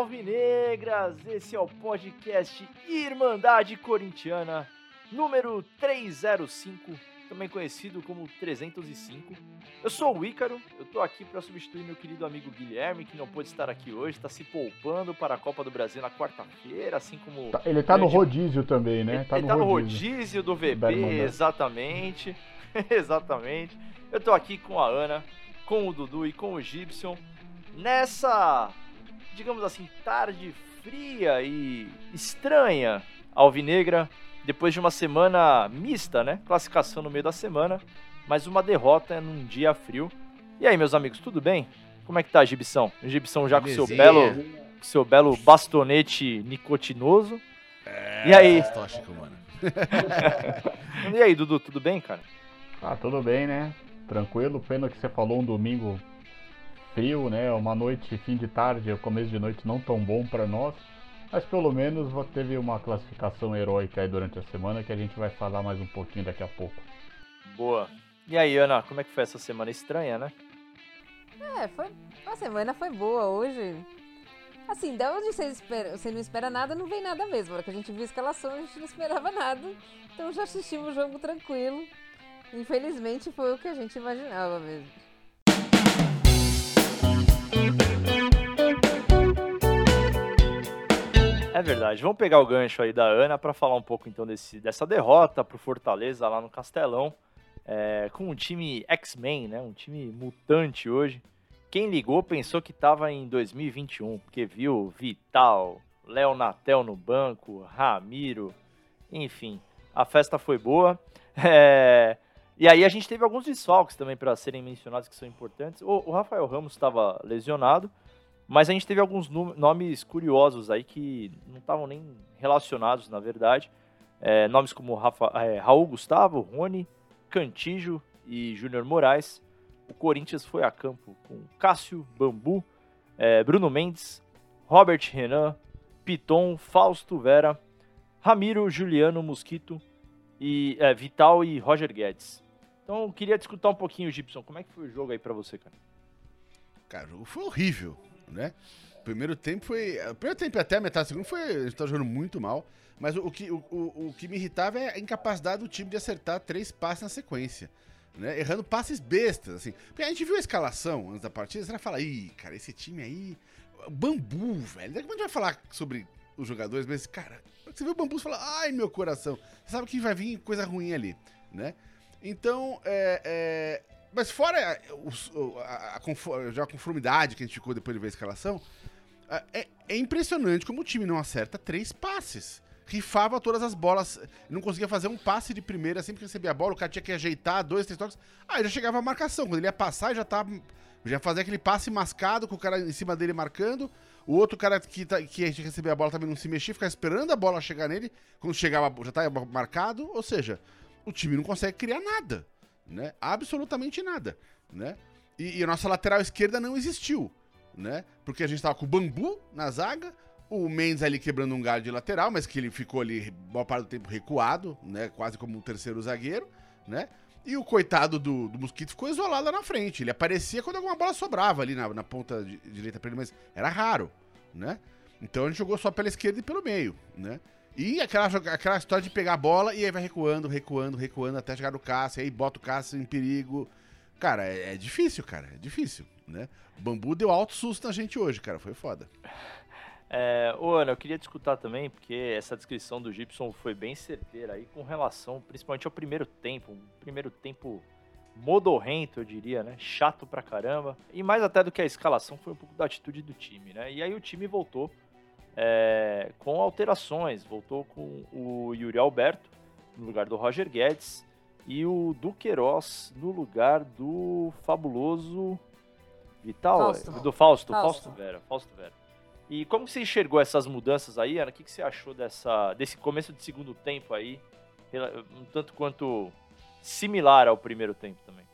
alvinegras! Esse é o podcast Irmandade Corintiana, número 305, também conhecido como 305. Eu sou o Ícaro, eu tô aqui para substituir meu querido amigo Guilherme, que não pôde estar aqui hoje, está se poupando para a Copa do Brasil na quarta-feira, assim como. Tá, ele tá no rodízio também, né? Ele tá, no, ele tá rodízio. no rodízio do VP, exatamente. exatamente. Eu tô aqui com a Ana, com o Dudu e com o Gibson nessa digamos assim, tarde fria e estranha alvinegra, depois de uma semana mista, né? Classificação no meio da semana, mas uma derrota num dia frio. E aí, meus amigos, tudo bem? Como é que tá a Gibição? O Gibição já com seu belo, seu belo bastonete nicotinoso. É, e aí? Tóxico, mano. e aí, Dudu, tudo bem, cara? Ah, tudo bem, né? Tranquilo. Pena que você falou um domingo frio, né? Uma noite, fim de tarde, começo de noite não tão bom para nós. Mas pelo menos teve uma classificação heróica aí durante a semana que a gente vai falar mais um pouquinho daqui a pouco. Boa. E aí, Ana, como é que foi essa semana estranha, né? É, foi. A semana foi boa hoje. Assim, da onde você, espera, você não espera nada, não vem nada mesmo. Na que a gente viu a escalação, a gente não esperava nada. Então já assistimos o jogo tranquilo. Infelizmente foi o que a gente imaginava mesmo. É verdade. Vamos pegar o gancho aí da Ana para falar um pouco então desse, dessa derrota pro Fortaleza lá no Castelão, é, com um time X-Men, né? Um time mutante hoje. Quem ligou pensou que estava em 2021, porque viu Vital, Léo Natel no banco, Ramiro, enfim, a festa foi boa. É, e aí a gente teve alguns desfalques também para serem mencionados que são importantes. O, o Rafael Ramos estava lesionado, mas a gente teve alguns nomes curiosos aí que não estavam nem relacionados, na verdade. É, nomes como Rafa, é, Raul Gustavo, Rony, Cantijo e Júnior Moraes. O Corinthians foi a campo com Cássio, Bambu, é, Bruno Mendes, Robert Renan, Piton, Fausto Vera, Ramiro, Juliano Mosquito, e, é, Vital e Roger Guedes. Então eu queria discutir um pouquinho, Gibson. Como é que foi o jogo aí para você, cara? Cara, o jogo foi horrível, né? Primeiro tempo foi. Primeiro tempo até a metade do segundo foi. A gente tá jogando muito mal. Mas o, o que, o, o, que me irritava é a incapacidade do time de acertar três passes na sequência. Né? Errando passes bestas, assim. Porque a gente viu a escalação antes da partida, você vai falar, ih, cara, esse time aí. Bambu, velho. Daqui a gente vai falar sobre os jogadores, mas, cara, você vê o bambu e fala, ai, meu coração. Você sabe que vai vir coisa ruim ali, né? Então, é, é, mas fora o, a, a, já a conformidade que a gente ficou depois de ver a escalação, é, é, impressionante como o time não acerta três passes. Rifava todas as bolas, não conseguia fazer um passe de primeira, sempre que recebia a bola, o cara tinha que ajeitar dois, três toques. Aí já chegava a marcação, quando ele ia passar, já tava. Já fazia aquele passe mascado com o cara em cima dele marcando. O outro cara que, tá, que recebia a bola também não se mexia, ficava esperando a bola chegar nele. Quando chegava, já estava marcado. Ou seja, o time não consegue criar nada, né? Absolutamente nada, né? E, e a nossa lateral esquerda não existiu, né? Porque a gente tava com o Bambu na zaga, o Mendes ali quebrando um galho de lateral, mas que ele ficou ali boa parte do tempo recuado, né? Quase como um terceiro zagueiro, né? E o coitado do, do Mosquito ficou isolado lá na frente. Ele aparecia quando alguma bola sobrava ali na, na ponta de, direita pra ele, mas era raro, né? Então a gente jogou só pela esquerda e pelo meio, né? E aquela, aquela história de pegar a bola e aí vai recuando, recuando, recuando até chegar no Cássio, aí bota o Cássio em perigo. Cara, é, é difícil, cara, é difícil, né? Bambu deu alto susto na gente hoje, cara, foi foda. É, ô Ana, eu queria discutir também, porque essa descrição do Gibson foi bem certeira aí com relação, principalmente ao primeiro tempo, um primeiro tempo modorrento, eu diria, né? Chato pra caramba. E mais até do que a escalação foi um pouco da atitude do time, né? E aí o time voltou é, com alterações. Voltou com o Yuri Alberto no lugar do Roger Guedes e o Duqueiroz no lugar do fabuloso Vital, Fausto. do Fausto, Fausto, Fausto Vera, Fausto Vera. E como você enxergou essas mudanças aí, Ana? O que, que você achou dessa, desse começo de segundo tempo aí? Um tanto quanto similar ao primeiro tempo também.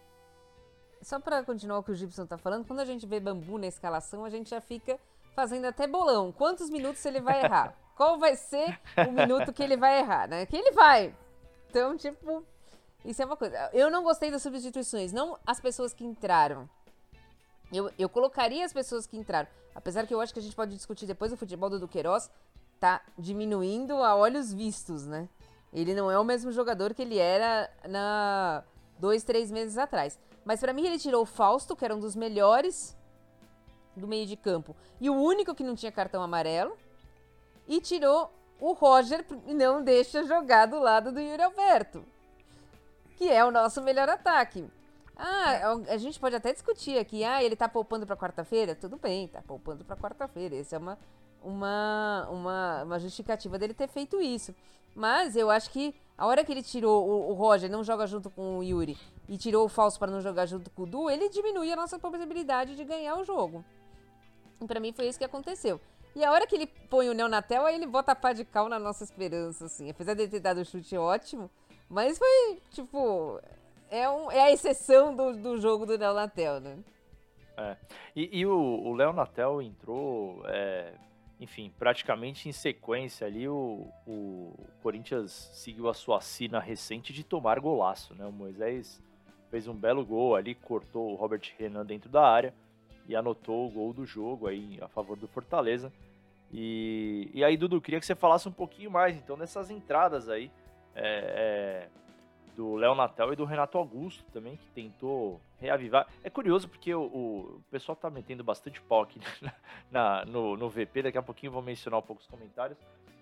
Só para continuar o que o Gibson tá falando, quando a gente vê bambu na escalação, a gente já fica fazendo até bolão. Quantos minutos ele vai errar? Qual vai ser o minuto que ele vai errar, né? Que ele vai. Então, tipo, isso é uma coisa. Eu não gostei das substituições, não as pessoas que entraram. Eu, eu colocaria as pessoas que entraram. Apesar que eu acho que a gente pode discutir depois o futebol do Duqueiroz tá diminuindo a olhos vistos, né? Ele não é o mesmo jogador que ele era na dois, três meses atrás. Mas para mim ele tirou o Fausto, que era um dos melhores do meio de campo, e o único que não tinha cartão amarelo, e tirou o Roger e não deixa jogar do lado do Yuri Alberto, que é o nosso melhor ataque. Ah, a gente pode até discutir aqui, ah, ele tá poupando para quarta-feira? Tudo bem, tá poupando para quarta-feira. Essa é uma, uma, uma, uma justificativa dele ter feito isso. Mas eu acho que a hora que ele tirou o, o Roger, não joga junto com o Yuri, e tirou o falso para não jogar junto com o Du, ele diminui a nossa possibilidade de ganhar o jogo. Pra mim foi isso que aconteceu. E a hora que ele põe o Neonatel, aí ele bota a pá de cal na nossa esperança, assim. Apesar de ter dado o chute ótimo, mas foi, tipo, é, um, é a exceção do, do jogo do Léo Natel, né? É. E, e o, o Léo Natel entrou, é, enfim, praticamente em sequência ali. O, o Corinthians seguiu a sua sina recente de tomar golaço, né? O Moisés fez um belo gol ali, cortou o Robert Renan dentro da área e anotou o gol do jogo aí a favor do Fortaleza. E, e aí, Dudu, queria que você falasse um pouquinho mais então dessas entradas aí. É, é, do Léo Natel e do Renato Augusto também, que tentou reavivar. É curioso porque o, o, pessoal tá metendo bastante pau aqui na, no, no VP, daqui a pouquinho vou mencionar um pouco os comentários.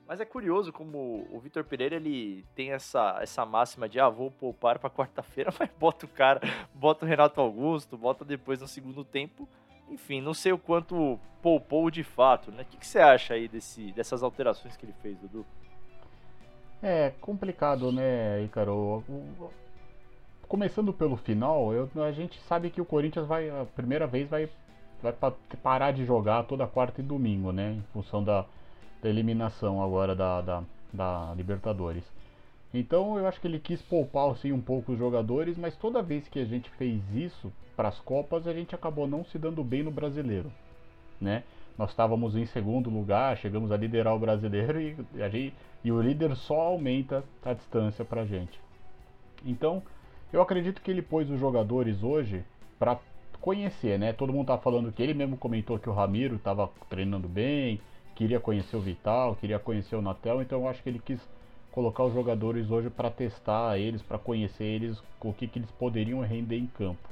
Mas é curioso como o Vitor Pereira ele tem essa, essa máxima de ah, vou poupar para quarta-feira, mas bota o cara, bota o Renato Augusto, bota depois no segundo tempo. Enfim, não sei o quanto poupou de fato, né? O que, que você acha aí desse, dessas alterações que ele fez, Dudu? É complicado, né, Icaro? Começando pelo final, eu, a gente sabe que o Corinthians vai, a primeira vez, vai, vai parar de jogar toda quarta e domingo, né? Em função da, da eliminação agora da, da, da Libertadores. Então eu acho que ele quis poupar assim, um pouco os jogadores, mas toda vez que a gente fez isso para as Copas, a gente acabou não se dando bem no brasileiro, né? Nós estávamos em segundo lugar, chegamos a liderar o brasileiro e, a gente, e o líder só aumenta a distância para a gente. Então, eu acredito que ele pôs os jogadores hoje para conhecer, né? Todo mundo tá falando que ele mesmo comentou que o Ramiro estava treinando bem, queria conhecer o Vital, queria conhecer o Natel, então eu acho que ele quis colocar os jogadores hoje para testar eles, para conhecer eles, o que, que eles poderiam render em campo.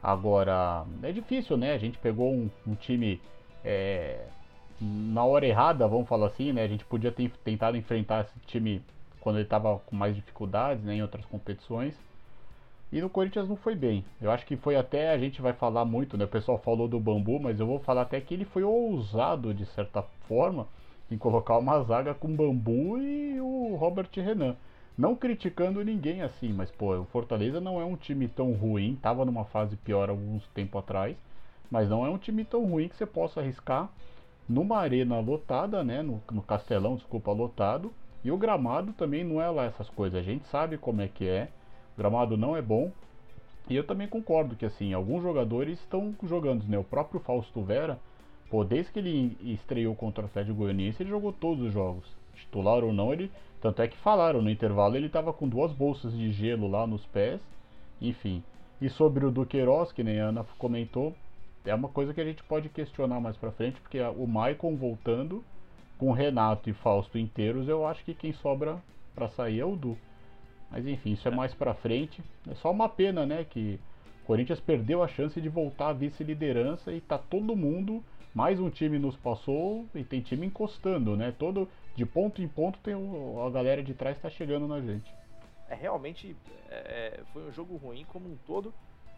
Agora, é difícil, né? A gente pegou um, um time é, na hora errada, vamos falar assim, né? A gente podia ter tentado enfrentar esse time quando ele estava com mais dificuldades né, em outras competições. E no Corinthians não foi bem. Eu acho que foi até, a gente vai falar muito, né? O pessoal falou do Bambu, mas eu vou falar até que ele foi ousado, de certa forma, em colocar uma zaga com Bambu e o Robert Renan. Não criticando ninguém assim, mas pô, o Fortaleza não é um time tão ruim, tava numa fase pior alguns tempo atrás. Mas não é um time tão ruim que você possa arriscar numa arena lotada, né? No, no Castelão, desculpa, lotado. E o gramado também não é lá essas coisas. A gente sabe como é que é. O gramado não é bom. E eu também concordo que assim, alguns jogadores estão jogando, né? O próprio Fausto Vera, pô, desde que ele estreou contra o Atlético Goianiense, ele jogou todos os jogos. Titular ou não, ele. Tanto é que falaram, no intervalo ele estava com duas bolsas de gelo lá nos pés. Enfim. E sobre o Duqueiroz, que nem a Ana comentou, é uma coisa que a gente pode questionar mais pra frente, porque o Maicon voltando, com Renato e Fausto inteiros, eu acho que quem sobra para sair é o Du. Mas enfim, isso é, é mais pra frente. É só uma pena, né, que o Corinthians perdeu a chance de voltar à vice-liderança e tá todo mundo, mais um time nos passou e tem time encostando, né? Todo de ponto em ponto tem o, a galera de trás tá chegando na gente. É realmente é, foi um jogo ruim como um todo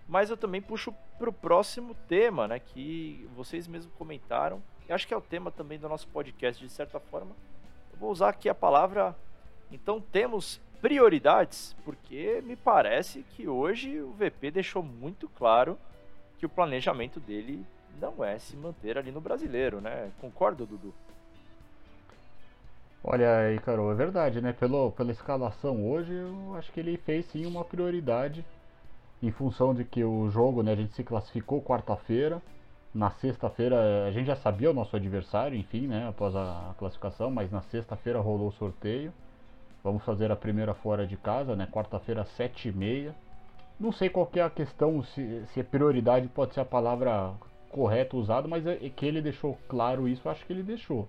mas eu também puxo para o próximo tema, né, que vocês mesmos comentaram. Eu acho que é o tema também do nosso podcast, de certa forma. Eu vou usar aqui a palavra. Então temos prioridades, porque me parece que hoje o VP deixou muito claro que o planejamento dele não é se manter ali no brasileiro, né? Concorda, Dudu? Olha aí, Carol, é verdade, né? Pelo, pela escalação hoje, eu acho que ele fez sim uma prioridade em função de que o jogo, né, a gente se classificou quarta-feira. Na sexta-feira a gente já sabia o nosso adversário, enfim, né, após a classificação, mas na sexta-feira rolou o sorteio. Vamos fazer a primeira fora de casa, né, quarta-feira, sete e meia. Não sei qual é a questão, se, se é prioridade pode ser a palavra correta usada, mas é, é que ele deixou claro isso, acho que ele deixou.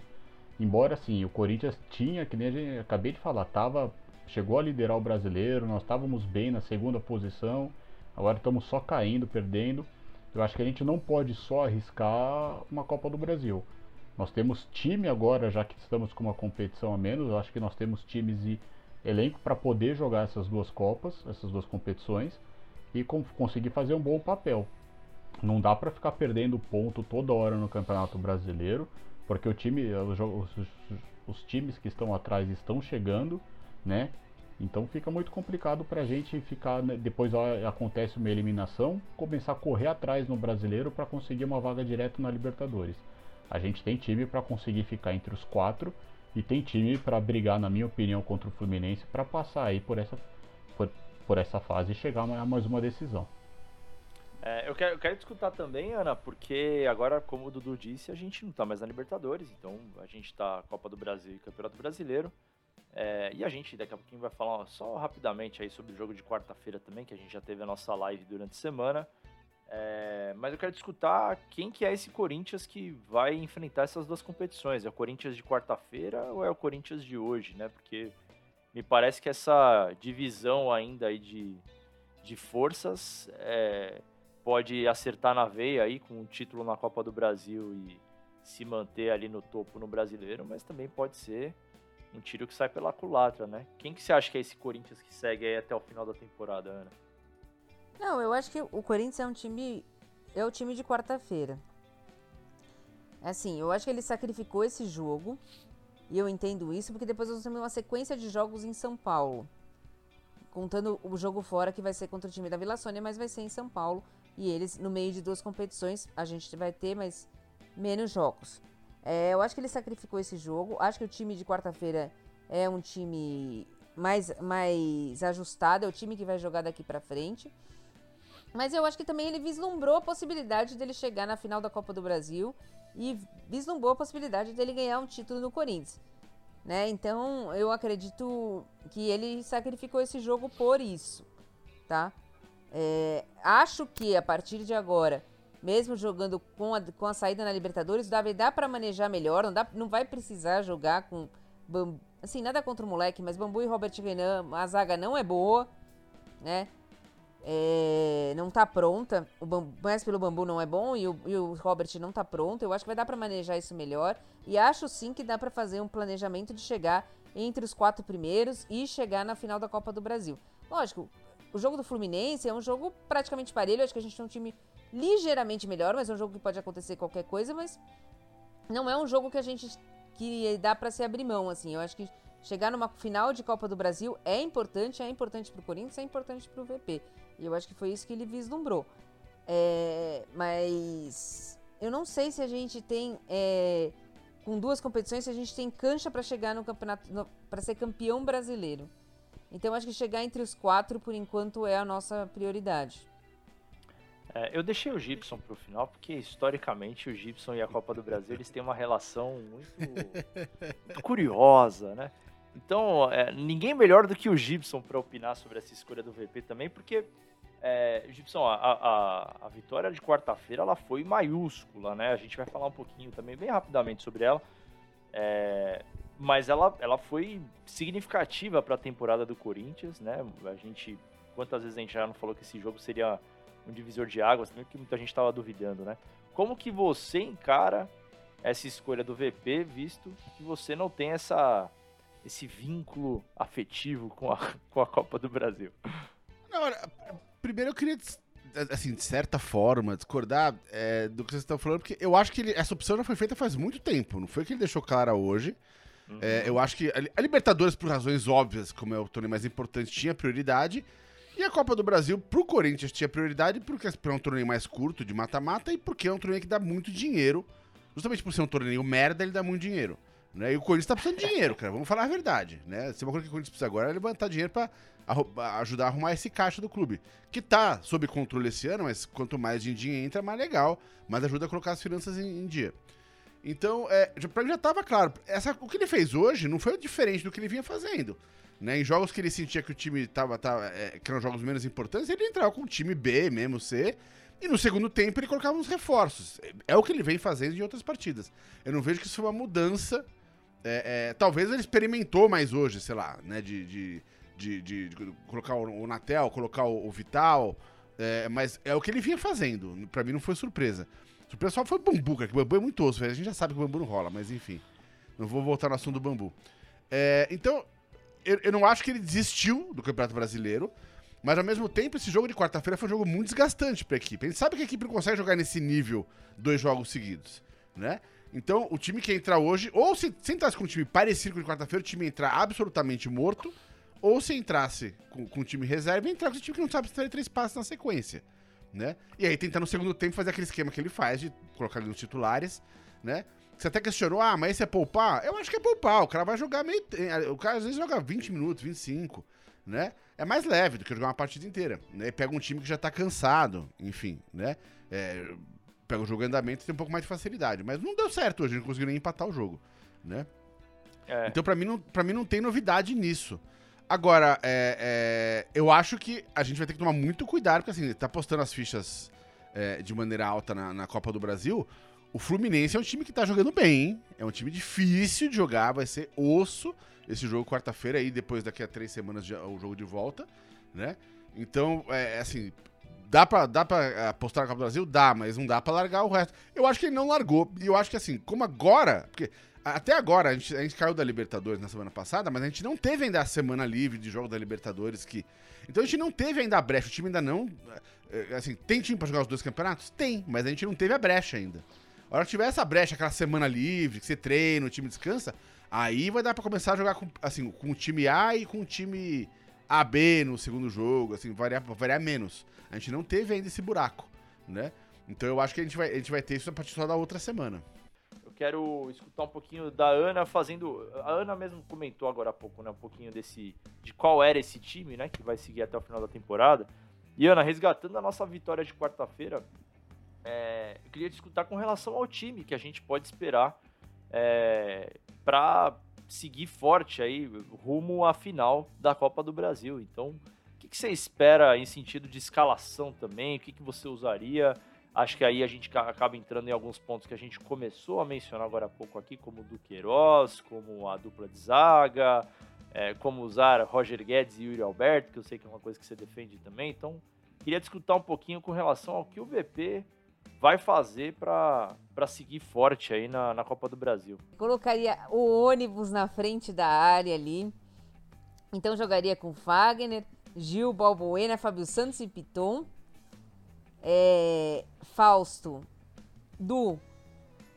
Embora assim, o Corinthians tinha, que nem a gente acabei de falar, tava, chegou a liderar o brasileiro, nós estávamos bem na segunda posição, agora estamos só caindo, perdendo. Eu acho que a gente não pode só arriscar uma Copa do Brasil. Nós temos time agora, já que estamos com uma competição a menos, eu acho que nós temos times e elenco para poder jogar essas duas Copas, essas duas competições e conseguir fazer um bom papel. Não dá para ficar perdendo ponto toda hora no Campeonato Brasileiro, porque o time, os, os, os times que estão atrás estão chegando, né? Então fica muito complicado para a gente ficar, né, depois acontece uma eliminação, começar a correr atrás no Brasileiro para conseguir uma vaga direta na Libertadores. A gente tem time para conseguir ficar entre os quatro e tem time para brigar, na minha opinião, contra o Fluminense para passar aí por essa, por, por essa fase e chegar a mais uma decisão. É, eu, quero, eu quero escutar também, Ana, porque agora, como o Dudu disse, a gente não está mais na Libertadores, então a gente está Copa do Brasil e Campeonato Brasileiro. É, e a gente daqui a pouquinho vai falar só rapidamente aí sobre o jogo de quarta-feira também, que a gente já teve a nossa live durante a semana. É, mas eu quero escutar quem que é esse Corinthians que vai enfrentar essas duas competições. É o Corinthians de quarta-feira ou é o Corinthians de hoje, né? Porque me parece que essa divisão ainda aí de, de forças é, pode acertar na veia aí com um título na Copa do Brasil e se manter ali no topo no brasileiro, mas também pode ser um tiro que sai pela culatra, né? Quem que você acha que é esse Corinthians que segue aí até o final da temporada, Ana? Não, eu acho que o Corinthians é um time. É o time de quarta-feira. Assim, eu acho que ele sacrificou esse jogo e eu entendo isso porque depois nós temos uma sequência de jogos em São Paulo. Contando o jogo fora que vai ser contra o time da Vila Sônia, mas vai ser em São Paulo. E eles, no meio de duas competições, a gente vai ter mais menos jogos. É, eu acho que ele sacrificou esse jogo. Acho que o time de quarta-feira é um time mais, mais ajustado, é o time que vai jogar daqui para frente. Mas eu acho que também ele vislumbrou a possibilidade dele chegar na final da Copa do Brasil e vislumbrou a possibilidade dele ganhar um título no Corinthians. Né? Então eu acredito que ele sacrificou esse jogo por isso, tá? É, acho que a partir de agora, mesmo jogando com a, com a saída na Libertadores, dá, dá para manejar melhor, não, dá, não vai precisar jogar com. Assim, nada contra o moleque, mas Bambu e Robert Renan, a zaga não é boa, né? é, não tá pronta. O bambu, mais pelo bambu não é bom e o, e o Robert não tá pronto. Eu acho que vai dar para manejar isso melhor. E acho sim que dá para fazer um planejamento de chegar entre os quatro primeiros e chegar na final da Copa do Brasil. Lógico, o jogo do Fluminense é um jogo praticamente parelho. Acho que a gente tem um time ligeiramente melhor, mas é um jogo que pode acontecer qualquer coisa. Mas não é um jogo que a gente que dá para se abrir mão, assim. Eu acho que chegar numa final de Copa do Brasil é importante, é importante pro Corinthians, é importante pro VP. E eu acho que foi isso que ele vislumbrou. É, mas eu não sei se a gente tem, é, com duas competições, se a gente tem cancha para chegar no campeonato, para ser campeão brasileiro. Então acho que chegar entre os quatro, por enquanto, é a nossa prioridade. É, eu deixei o Gibson para o final, porque historicamente o Gibson e a Copa do Brasil eles têm uma relação muito, muito curiosa, né? Então, é, ninguém melhor do que o Gibson para opinar sobre essa escolha do VP também, porque é, Gibson, a, a, a vitória de quarta-feira ela foi maiúscula, né? A gente vai falar um pouquinho também, bem rapidamente, sobre ela. É, mas ela, ela foi significativa para a temporada do Corinthians, né? A gente, quantas vezes a gente já não falou que esse jogo seria um divisor de águas, que muita gente estava duvidando, né? Como que você encara essa escolha do VP, visto que você não tem essa esse vínculo afetivo com a, com a Copa do Brasil? Não, primeiro eu queria, assim, de certa forma, discordar é, do que vocês estão falando, porque eu acho que ele, essa opção já foi feita faz muito tempo, não foi que ele deixou clara hoje. Uhum. É, eu acho que a, Libertadores, por razões óbvias, como é o torneio mais importante, tinha prioridade. E a Copa do Brasil, pro Corinthians, tinha prioridade porque é um torneio mais curto, de mata-mata, e porque é um torneio que dá muito dinheiro. Justamente por ser um torneio merda, ele dá muito dinheiro. Né? E o Corinthians tá precisando de dinheiro, cara. Vamos falar a verdade. Né? Se uma coisa que o Corinthians precisa agora é levantar dinheiro para ajudar a arrumar esse caixa do clube. Que tá sob controle esse ano, mas quanto mais dinheiro entra, mais legal. Mas ajuda a colocar as finanças em, em dia. Então, é, pra mim já tava claro. Essa, o que ele fez hoje não foi diferente do que ele vinha fazendo. Né? Em jogos que ele sentia que o time tava, tava é, que eram jogos menos importantes, ele entrava com o time B, mesmo C. E no segundo tempo ele colocava uns reforços. É, é o que ele vem fazendo em outras partidas. Eu não vejo que isso foi uma mudança. É, é, talvez ele experimentou mais hoje, sei lá, né? De, de, de, de, de colocar o, Natel, colocar o, o Vital. É, mas é o que ele vinha fazendo. Pra mim não foi surpresa. Surpresa só foi o Bambu, cara, que o Bambu é muito osso. A gente já sabe que o Bambu não rola, mas enfim. Não vou voltar no assunto do Bambu. É, então, eu, eu não acho que ele desistiu do Campeonato Brasileiro. Mas ao mesmo tempo, esse jogo de quarta-feira foi um jogo muito desgastante para a equipe. A gente sabe que a equipe não consegue jogar nesse nível dois jogos seguidos, né? Então, o time que entrar hoje, ou se, se entrasse com um time parecido com o de quarta-feira, o time entrar absolutamente morto, ou se entrasse com, com o time reserva, entrar com o time que não sabe se três passos na sequência, né? E aí tentar no segundo tempo fazer aquele esquema que ele faz de colocar ali nos titulares, né? Você até questionou, ah, mas esse é poupar? Eu acho que é poupar. O cara vai jogar meio. O cara às vezes joga 20 minutos, 25, né? É mais leve do que jogar uma partida inteira. Né? Pega um time que já tá cansado, enfim, né? É, pega o jogo em andamento e tem um pouco mais de facilidade. Mas não deu certo hoje, não conseguiu nem empatar o jogo, né? É. Então, para mim, não, pra mim, não tem novidade nisso. Agora, é, é, eu acho que a gente vai ter que tomar muito cuidado, porque assim, tá postando as fichas é, de maneira alta na, na, Copa do Brasil. O Fluminense é um time que tá jogando bem, hein? É um time difícil de jogar, vai ser osso esse jogo quarta-feira aí, depois daqui a três semanas o jogo de volta, né? Então, é, é assim, dá pra, dá pra apostar na Copa do Brasil? Dá, mas não dá pra largar o resto. Eu acho que ele não largou, e eu acho que assim, como agora, porque até agora, a gente, a gente caiu da Libertadores na semana passada, mas a gente não teve ainda a semana livre de jogo da Libertadores que... Então a gente não teve ainda a brecha, o time ainda não... É, assim, tem time pra jogar os dois campeonatos? Tem, mas a gente não teve a brecha ainda. A hora que tiver essa brecha, aquela semana livre, que você treina, o time descansa, Aí vai dar para começar a jogar com, assim, com o time A e com o time AB no segundo jogo, assim, variar, variar menos. A gente não teve ainda esse buraco, né? Então eu acho que a gente vai, a gente vai ter isso a partir só da outra semana. Quero escutar um pouquinho da Ana fazendo. A Ana mesmo comentou agora há pouco, né? Um pouquinho desse. de qual era esse time, né? Que vai seguir até o final da temporada. E Ana, resgatando a nossa vitória de quarta-feira, é, eu queria te escutar com relação ao time que a gente pode esperar é, para seguir forte aí rumo à final da Copa do Brasil. Então, o que, que você espera em sentido de escalação também? O que, que você usaria? Acho que aí a gente acaba entrando em alguns pontos que a gente começou a mencionar agora há pouco aqui, como o Duqueiroz, como a dupla de zaga, é, como usar Roger Guedes e Yuri Alberto, que eu sei que é uma coisa que você defende também. Então, queria discutir um pouquinho com relação ao que o VP vai fazer para seguir forte aí na, na Copa do Brasil? Colocaria o ônibus na frente da área ali. Então jogaria com Fagner, Gil, Balbuena, Fábio Santos e Piton. É, Fausto, Du,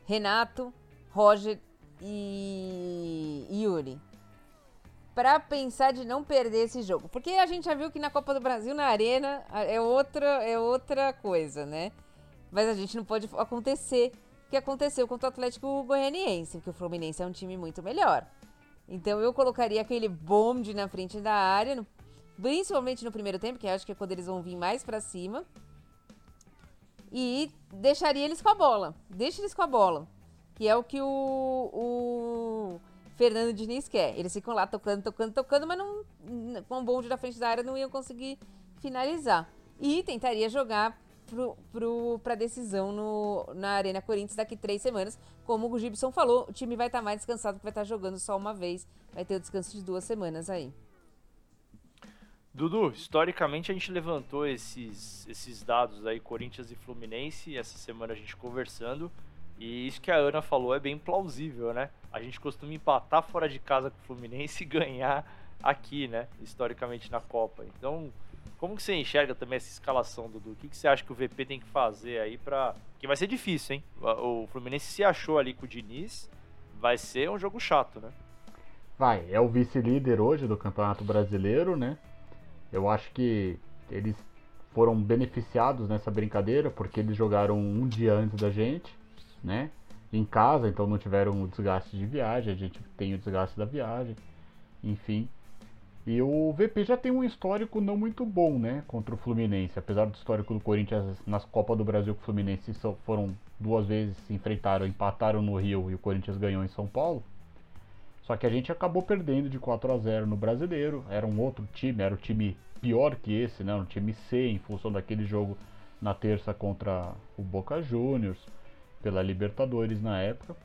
Renato, Roger e Yuri. Para pensar de não perder esse jogo. Porque a gente já viu que na Copa do Brasil, na Arena, é outra, é outra coisa, né? Mas a gente não pode acontecer o que aconteceu contra o Atlético Goianiense, porque o Fluminense é um time muito melhor. Então eu colocaria aquele bonde na frente da área, principalmente no primeiro tempo, que acho que é quando eles vão vir mais para cima. E deixaria eles com a bola. Deixa eles com a bola. Que é o que o, o Fernando Diniz quer. Eles ficam lá tocando, tocando, tocando, mas não, com o bonde na frente da área não iam conseguir finalizar. E tentaria jogar para decisão no, na Arena Corinthians daqui três semanas. Como o Gibson falou, o time vai estar tá mais descansado porque vai estar tá jogando só uma vez. Vai ter o descanso de duas semanas aí. Dudu, historicamente a gente levantou esses, esses dados aí, Corinthians e Fluminense, essa semana a gente conversando, e isso que a Ana falou é bem plausível, né? A gente costuma empatar fora de casa com o Fluminense e ganhar aqui, né? Historicamente na Copa. Então, como que você enxerga também essa escalação, Dudu? O que, que você acha que o VP tem que fazer aí para Que vai ser difícil, hein? O Fluminense se achou ali com o Diniz, vai ser um jogo chato, né? Vai, é o vice-líder hoje do Campeonato Brasileiro, né? Eu acho que eles foram beneficiados nessa brincadeira porque eles jogaram um dia antes da gente, né? Em casa, então não tiveram o desgaste de viagem, a gente tem o desgaste da viagem, enfim. E o VP já tem um histórico não muito bom, né, contra o Fluminense. Apesar do histórico do Corinthians nas Copas do Brasil com o Fluminense foram duas vezes se enfrentaram, empataram no Rio e o Corinthians ganhou em São Paulo. Só que a gente acabou perdendo de 4 a 0 no Brasileiro. Era um outro time, era um time pior que esse, né? Um time C em função daquele jogo na terça contra o Boca Juniors pela Libertadores na época.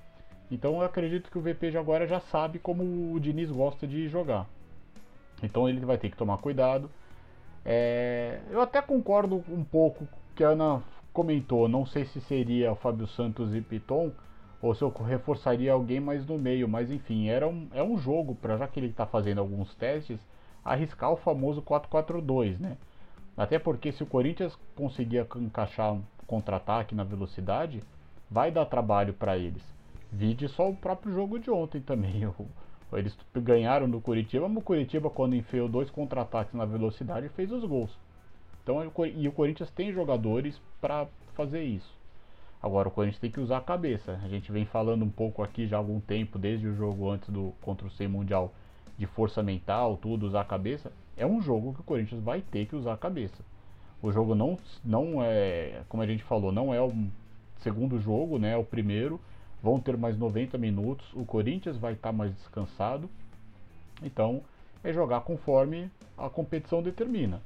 Então eu acredito que o VP de agora já sabe como o Diniz gosta de jogar. Então ele vai ter que tomar cuidado. É, eu até concordo um pouco que a Ana comentou. Não sei se seria o Fábio Santos e Piton ou se eu reforçaria alguém mais no meio. Mas enfim, era um, é um jogo para já que ele está fazendo alguns testes, arriscar o famoso 4-4-2, né? Até porque se o Corinthians conseguir encaixar um contra-ataque na velocidade, vai dar trabalho para eles. Vide só o próprio jogo de ontem também. Eles ganharam do Curitiba, mas o Curitiba, quando enfiou dois contra-ataques na velocidade, fez os gols. Então, e o Corinthians tem jogadores para fazer isso. Agora, o Corinthians tem que usar a cabeça. A gente vem falando um pouco aqui já há algum tempo, desde o jogo antes do contra o Sem Mundial, de força mental, tudo, usar a cabeça. É um jogo que o Corinthians vai ter que usar a cabeça. O jogo não, não é, como a gente falou, não é o segundo jogo, né? É o primeiro vão ter mais 90 minutos, o Corinthians vai estar tá mais descansado. Então, é jogar conforme a competição determina.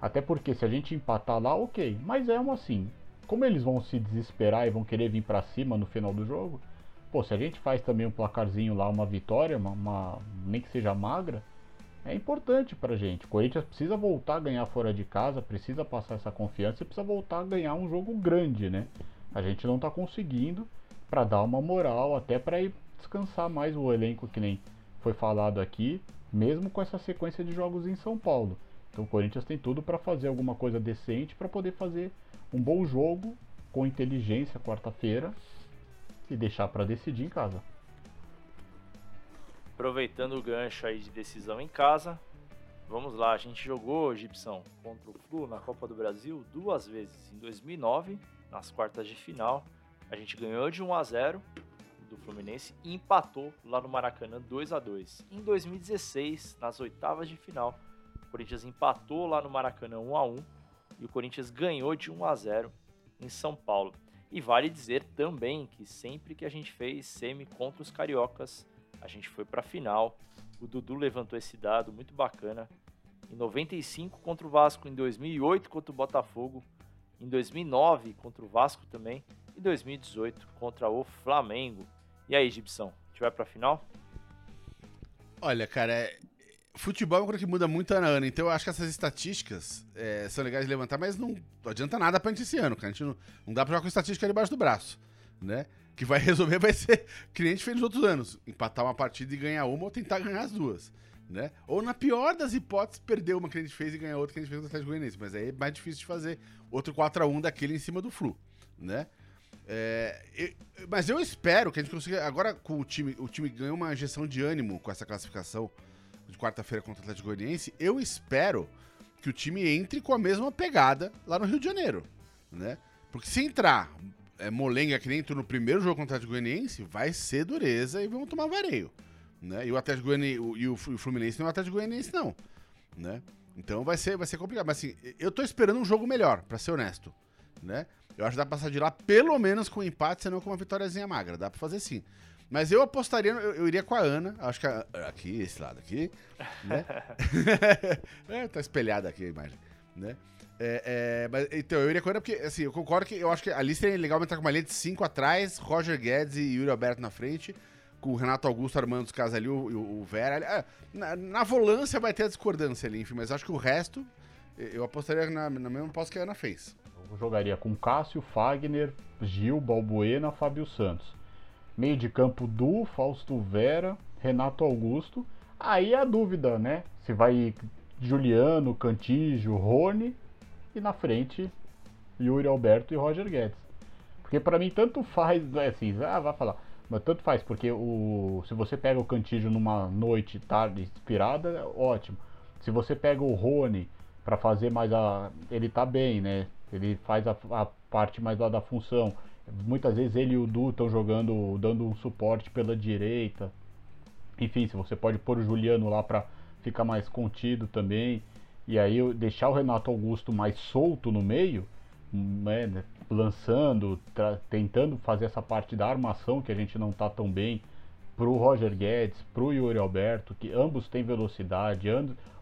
Até porque se a gente empatar lá, ok. Mas é uma assim. Como eles vão se desesperar e vão querer vir para cima no final do jogo, pô, se a gente faz também um placarzinho lá, uma vitória, uma, uma nem que seja magra, é importante pra gente. O Corinthians precisa voltar a ganhar fora de casa, precisa passar essa confiança e precisa voltar a ganhar um jogo grande, né? A gente não tá conseguindo para dar uma moral, até para ir descansar mais o elenco que nem foi falado aqui, mesmo com essa sequência de jogos em São Paulo. Então o Corinthians tem tudo para fazer alguma coisa decente para poder fazer um bom jogo com inteligência quarta-feira e deixar para decidir em casa. Aproveitando o gancho aí de decisão em casa, vamos lá, a gente jogou Gibson contra o Flu na Copa do Brasil duas vezes, em 2009, nas quartas de final, a gente ganhou de 1 a 0 do Fluminense e empatou lá no Maracanã 2 a 2. Em 2016, nas oitavas de final, o Corinthians empatou lá no Maracanã 1 a 1 e o Corinthians ganhou de 1 a 0 em São Paulo. E vale dizer também que sempre que a gente fez semi contra os cariocas, a gente foi para a final. O Dudu levantou esse dado muito bacana. Em 95 contra o Vasco, em 2008 contra o Botafogo, em 2009 contra o Vasco também e 2018 contra o Flamengo. E aí, Gibson, a gente vai pra final? Olha, cara, é... futebol é uma coisa que muda muito ano a ano, então eu acho que essas estatísticas é, são legais de levantar, mas não, adianta nada pra gente esse ano, cara. A gente não, não dá pra jogar com estatística debaixo do braço, né? Que vai resolver vai ser gente fez nos outros anos: empatar uma partida e ganhar uma ou tentar ganhar as duas. Né? Ou na pior das hipóteses, perder uma que a gente fez e ganhar outra que a gente fez no Atlético Goianiense. Mas aí é mais difícil de fazer outro 4x1 daquele em cima do Flu, né? É, mas eu espero que a gente consiga. Agora, com o time, o time ganhou uma injeção de ânimo com essa classificação de quarta-feira contra o Atlético Goianiense. Eu espero que o time entre com a mesma pegada lá no Rio de Janeiro, né? Porque se entrar é, molenga que nem entrou no primeiro jogo contra o Atlético Goianiense, vai ser dureza e vamos tomar vareio, né? E o Atlético Goianiense e o Fluminense não é o Atlético Goianiense não, né? Então vai ser, vai ser complicado. Mas assim, eu tô esperando um jogo melhor, para ser honesto, né? Eu acho que dá pra passar de lá pelo menos com um empate, senão com uma vitóriazinha magra. Dá pra fazer sim. Mas eu apostaria, eu, eu iria com a Ana. Acho que a, aqui, esse lado aqui, né? é, tá espelhada aqui a imagem, né? É, é, mas, então, eu iria com a Ana porque, assim, eu concordo que eu acho que a lista é legal entrar com uma linha de 5 atrás, Roger Guedes e Yuri Alberto na frente, com o Renato Augusto armando os caras ali, o, o, o Vera. É, na, na, volância vai ter a discordância ali, enfim, mas acho que o resto, eu apostaria na, na mesma aposta que a Ana fez jogaria com Cássio, Fagner, Gil, Balbuena, Fábio Santos. Meio de campo Du, Fausto Vera, Renato Augusto. Aí a dúvida, né? Se vai Juliano, Cantígio, Rony e na frente Yuri Alberto e Roger Guedes. Porque para mim tanto faz, é assim, ah, vai falar, mas tanto faz, porque o, se você pega o Cantígio numa noite, tarde inspirada, ótimo. Se você pega o Rony para fazer mais a. Ele tá bem, né? Ele faz a, a parte mais lá da função. Muitas vezes ele e o Du estão jogando, dando um suporte pela direita. Enfim, se você pode pôr o Juliano lá para fica mais contido também. E aí deixar o Renato Augusto mais solto no meio, né, lançando, tentando fazer essa parte da armação que a gente não está tão bem, pro Roger Guedes, pro Yuri Alberto, que ambos têm velocidade,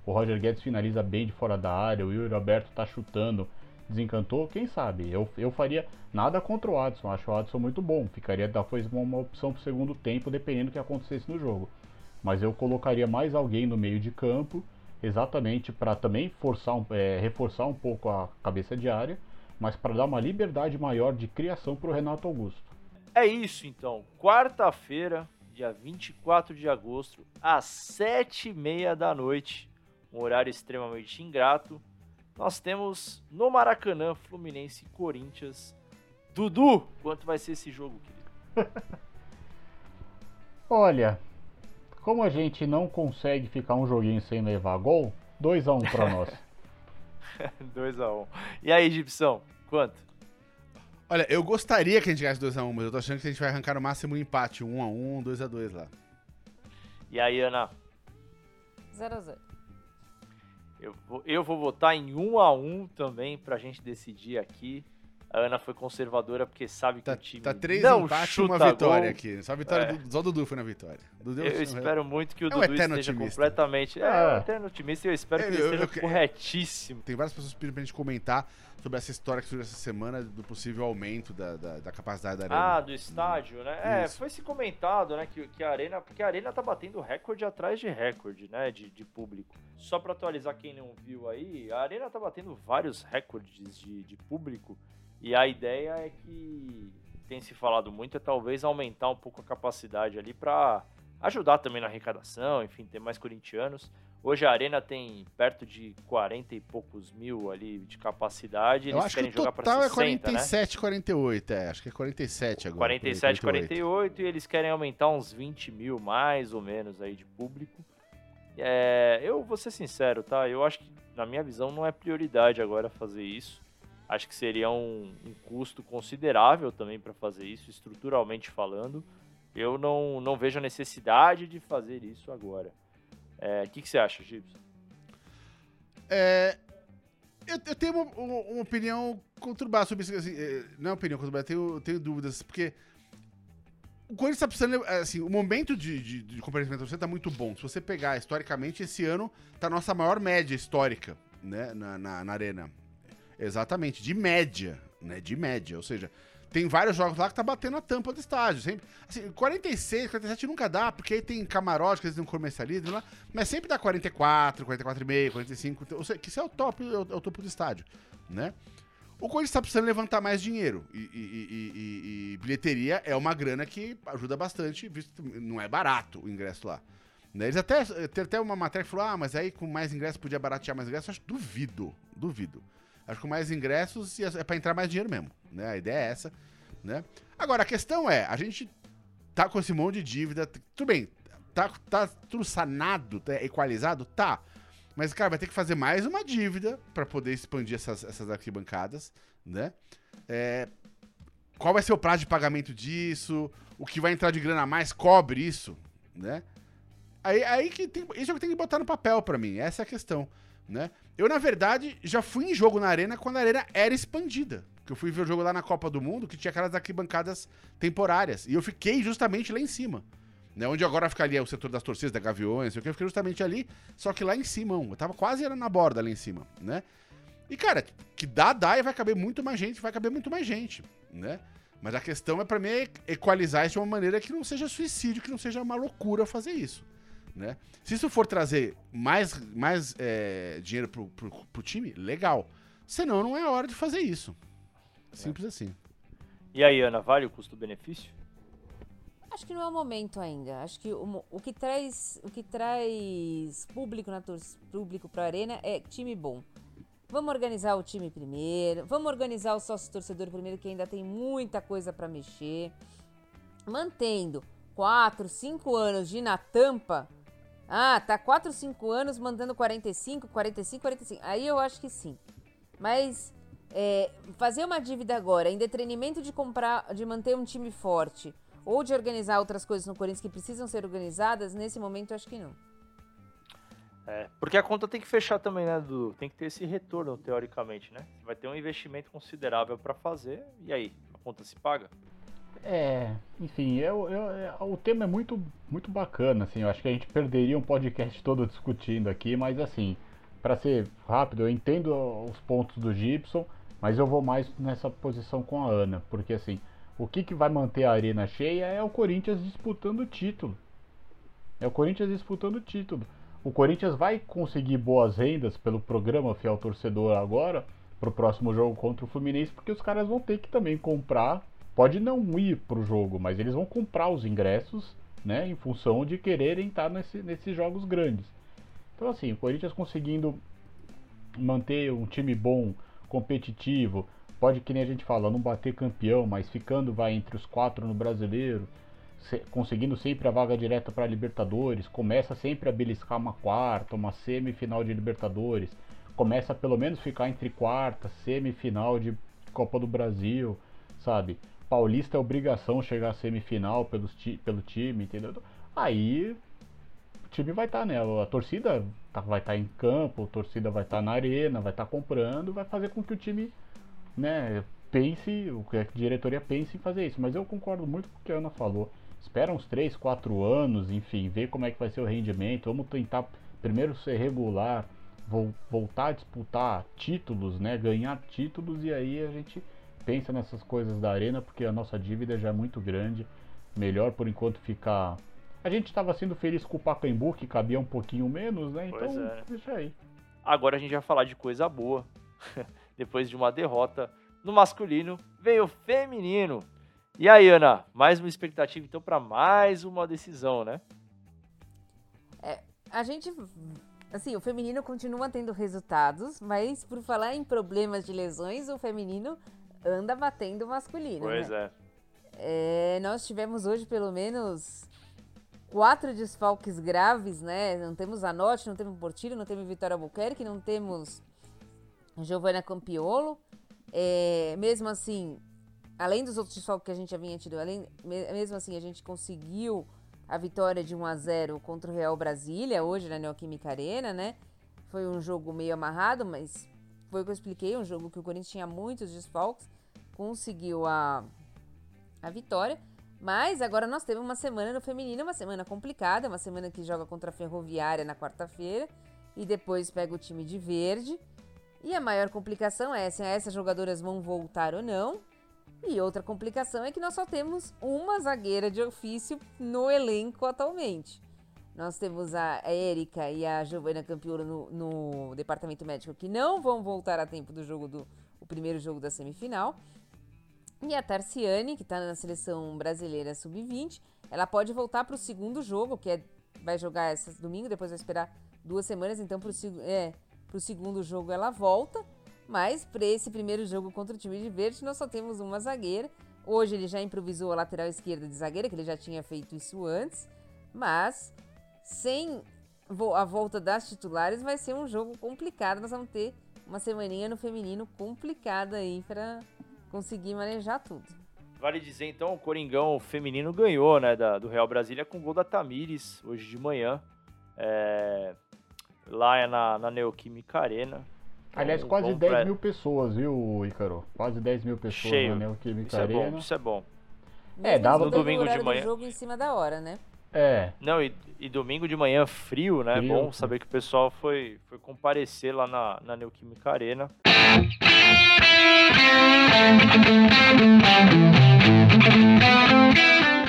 o Roger Guedes finaliza bem de fora da área, o Yuri Alberto está chutando, desencantou, quem sabe? Eu, eu faria nada contra o Adson, acho o Adson muito bom, ficaria talvez uma opção pro segundo tempo, dependendo do que acontecesse no jogo. Mas eu colocaria mais alguém no meio de campo exatamente para também forçar é, reforçar um pouco a cabeça de área, mas para dar uma liberdade maior de criação para o Renato Augusto. É isso então. Quarta-feira, dia 24 de agosto, às 7h30 da noite, um horário extremamente ingrato, nós temos no Maracanã Fluminense e Corinthians. Dudu, quanto vai ser esse jogo, querido? Olha, como a gente não consegue ficar um joguinho sem levar gol, 2x1 um pra nós. 2x1. Um. E aí, Gibson, quanto? Olha, eu gostaria que a gente ganhasse 2x1, mas eu tô achando que a gente vai arrancar no máximo um empate, 1x1, 2x2 lá. E aí, Ana? 0x0. Eu vou, eu vou votar em 1x1 também pra gente decidir aqui. A Ana foi conservadora porque sabe que tá, o time tá três não empates chuta uma vitória gol. aqui. Só a vitória É. do, só o Dudu foi na vitória. Dudu Eu espero muito que o É Dudu esteja otimista. completamente. É, É. um eterno otimista e eu espero que Eu- ele eu- esteja eu- corretíssimo. Tem várias pessoas pedindo pra gente comentar sobre essa história que surgiu essa semana do possível aumento da, da, da capacidade da arena. Ah, do estádio, né? É, Isso. foi se comentado, né, que, que a Arena, porque a Arena tá batendo recorde atrás de recorde, né, de, de público. Só pra atualizar quem não viu aí, a Arena tá batendo vários recordes de, de público e a ideia é que tem se falado muito é talvez aumentar um pouco a capacidade ali pra ajudar também na arrecadação, enfim, ter mais corintianos. Hoje a Arena tem perto de 40 e poucos mil ali de capacidade, Eu eles acho que querem o jogar total 60, é né? 47, 48, é. Acho que é 47 agora. 47, 48. 48 e eles querem aumentar uns 20 mil mais ou menos aí de público. É, eu vou ser sincero, tá? Eu acho que, na minha visão, não é prioridade agora fazer isso. Acho que seria um, um custo considerável também para fazer isso, estruturalmente falando. Eu não, não vejo a necessidade de fazer isso agora. É, O que, que você acha, Gibson? É, eu, eu tenho uma, uma- opinião conturbada sobre isso. Assim, é, não é opinião conturbada, eu tenho, eu tenho dúvidas, porque o Corinthians tá precisando. Assim, o momento de, de, de comparecimento você tá muito bom. Se você pegar historicamente, esse ano tá a nossa maior média histórica né, na, na, na Arena. Exatamente, de média. Né, de média. Ou seja, tem vários jogos lá que tá batendo a tampa do estádio. Sempre, assim, 46, 47 nunca dá, porque aí tem camarote, que eles não comercializam lá, mas sempre dá 44, 44,5, 45, ou seja, que isso é o top, é o, é o topo do estádio, né? O Corinthians tá precisando levantar mais dinheiro. E, e- e- e- bilheteria é uma grana que ajuda bastante, visto que não é barato o ingresso lá. Né? Eles até. Tem até uma matéria que falou: ah, mas aí com mais ingressos podia baratear mais ingressos. Eu acho duvido, duvido. Acho que mais ingressos ia- é pra entrar mais dinheiro mesmo. Né? A ideia é essa. Né? Agora, a questão é: a gente tá com esse monte de dívida. Tudo bem, tá, tá tudo sanado, tá equalizado? Tá. Mas, cara, vai ter que fazer mais uma dívida pra poder expandir essas, essas arquibancadas, né? É, qual vai ser o prazo de pagamento disso? O que vai entrar de grana a mais cobre isso, né? Aí, aí que tem, isso é o que tem que botar no papel pra mim, essa é a questão, né? Eu, na verdade, já fui em jogo na Arena quando a Arena era expandida. Que eu fui ver o jogo lá na Copa do Mundo, que tinha aquelas arquibancadas temporárias. E eu fiquei justamente lá em cima. Né, onde agora fica ali é o setor das torcidas, da Gaviões, eu fiquei justamente ali, só que lá em cima, eu tava quase era na borda lá em cima, né? E, cara, que dá, dá e vai caber muito mais gente, vai caber muito mais gente, né? Mas a questão é pra mim é equalizar isso de uma maneira que não seja suicídio, que não seja uma loucura fazer isso, né? Se isso for trazer mais, mais é, dinheiro pro, pro, pro time, legal. Senão, não é a hora de fazer isso. Simples assim. E aí, Ana, vale o custo-benefício? Acho que não é o momento ainda. Acho que o, o que traz o que traz público na tor- público para arena é time bom. Vamos organizar o time primeiro, vamos organizar o sócio torcedor primeiro, que ainda tem muita coisa para mexer. Mantendo 4, 5 anos de ir na tampa. Ah, tá 4, 5 anos mandando 45, 45, 45. Aí eu acho que sim. Mas é, fazer uma dívida agora, em detrimento de comprar, de manter um time forte, ou de organizar outras coisas no Corinthians que precisam ser organizadas, nesse momento eu acho que não. É, porque a conta tem que fechar também, né, Dudu? Tem que ter esse retorno, teoricamente, né? Vai ter um investimento considerável para fazer, e aí? A conta se paga? É, enfim, eu, eu, o tema é muito, muito bacana, assim, eu acho que a gente perderia um podcast todo discutindo aqui, mas assim, para ser rápido, eu entendo os pontos do Gibson, mas eu vou mais nessa posição com a Ana, porque assim, o que, que vai manter a arena cheia é o Corinthians disputando o título. É o Corinthians disputando o título. O Corinthians vai conseguir boas rendas pelo programa Fiel Torcedor agora, pro próximo jogo contra o Fluminense, porque os caras vão ter que também comprar. Pode não ir pro jogo, mas eles vão comprar os ingressos, né, em função de quererem estar nesse, nesses jogos grandes. Então, assim, o Corinthians conseguindo manter um time bom, competitivo, pode, que nem a gente fala, não bater campeão, mas ficando vai entre os quatro no brasileiro, se, conseguindo sempre a vaga direta para Libertadores, começa sempre a beliscar uma quarta, uma semifinal de Libertadores, começa a pelo menos ficar entre quarta, semifinal de Copa do Brasil, sabe? Paulista é obrigação chegar à semifinal pelos, pelo time, entendeu? Aí o time vai estar, tá, né? A torcida tá, vai estar tá em campo, a torcida vai estar tá na arena, vai estar tá comprando, vai fazer com que o time, né, pense, o que a diretoria pense em fazer isso. Mas eu concordo muito com o que a Ana falou. Espera uns 3, 4 anos, enfim, ver como é que vai ser o rendimento. Vamos tentar primeiro ser regular, voltar a disputar títulos, né? Ganhar títulos e aí a gente pensa nessas coisas da arena, porque a nossa dívida já é muito grande. Melhor por enquanto ficar a gente estava sendo feliz com o Pacaembu, que cabia um pouquinho menos, né? Então, é. deixa aí. Agora a gente vai falar de coisa boa. Depois de uma derrota no masculino, veio o feminino. E aí, Ana, mais uma expectativa então para mais uma decisão, né? É, a gente assim, o feminino continua tendo resultados, mas por falar em problemas de lesões, o feminino anda batendo o masculino. Pois né? é. é. Nós tivemos hoje pelo menos quatro desfalques graves, né? Não temos a Norte, não temos Portillo, não temos Vitória Albuquerque, não temos Giovanna Campiolo. É, mesmo assim, além dos outros desfalques que a gente já vinha tido, além, mesmo assim a gente conseguiu a vitória de 1 a 0 contra o Real Brasília, hoje na Neoquímica Arena, né? Foi um jogo meio amarrado, mas foi o que eu expliquei, um jogo que o Corinthians tinha muitos desfalques, conseguiu a, a vitória. Mas agora nós temos uma semana no feminino, uma semana complicada, uma semana que joga contra a Ferroviária na quarta-feira e depois pega o time de verde. E a maior complicação é se essas jogadoras vão voltar ou não. E outra complicação é que nós só temos uma zagueira de ofício no elenco atualmente. Nós temos a Érica e a Giovanna Campiolo no, no, departamento médico que não vão voltar a tempo do jogo do o primeiro jogo da semifinal. E a Tarciane, que está na seleção brasileira sub-20, ela pode voltar para o segundo jogo, que é, vai jogar esse domingo, depois vai esperar duas semanas, então para o é, segundo jogo ela volta. Mas para esse primeiro jogo contra o time de verde, nós só temos uma zagueira. Hoje ele já improvisou a lateral esquerda de zagueira, que ele já tinha feito isso antes. Mas sem a volta das titulares vai ser um jogo complicado. Nós vamos ter uma semaninha no feminino complicada aí para conseguir manejar tudo. Vale dizer então, o Coringão feminino ganhou, né, da, do Real Brasília com gol da Tamires hoje de manhã. É, lá é na, na Neoquímica Arena. Aliás, então, quase 10 pra... mil pessoas, viu, Ícaro? Quase 10 mil pessoas Cheio. na Neoquímica isso Arena. É bom, isso é bom. É, dava no domingo de manhã. jogo em cima da hora, né? É. Não, e, e domingo de manhã frio, né? Frio, bom saber que o pessoal foi, foi comparecer lá na, na Neoquímica Arena.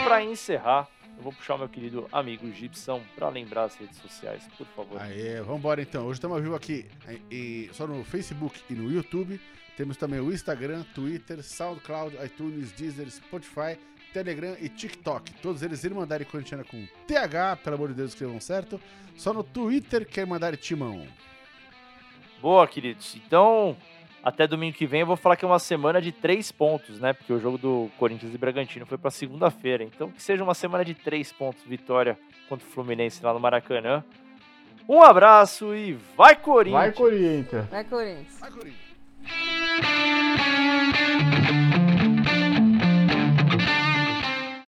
Para encerrar, eu vou puxar o meu querido amigo Gibson para lembrar as redes sociais, por favor. Aê, vambora então. Hoje estamos ao vivo aqui e, só no Facebook e no YouTube. Temos também o Instagram, Twitter, SoundCloud, iTunes, Deezer, Spotify, Telegram e TikTok. Todos eles Irmandade Corintiana com TH, pelo amor de Deus, escrevam certo. Só no Twitter que é Irmandade Timão. Boa, queridos. Então, até domingo que vem eu vou falar que é uma semana de três pontos, né? Porque o jogo do Corinthians e Bragantino foi para segunda-feira. Então que seja uma semana de três pontos, vitória contra o Fluminense lá no Maracanã. Um abraço e vai Corinthians! Vai Corinthians! Vai Corinthians! Vai Corinthians!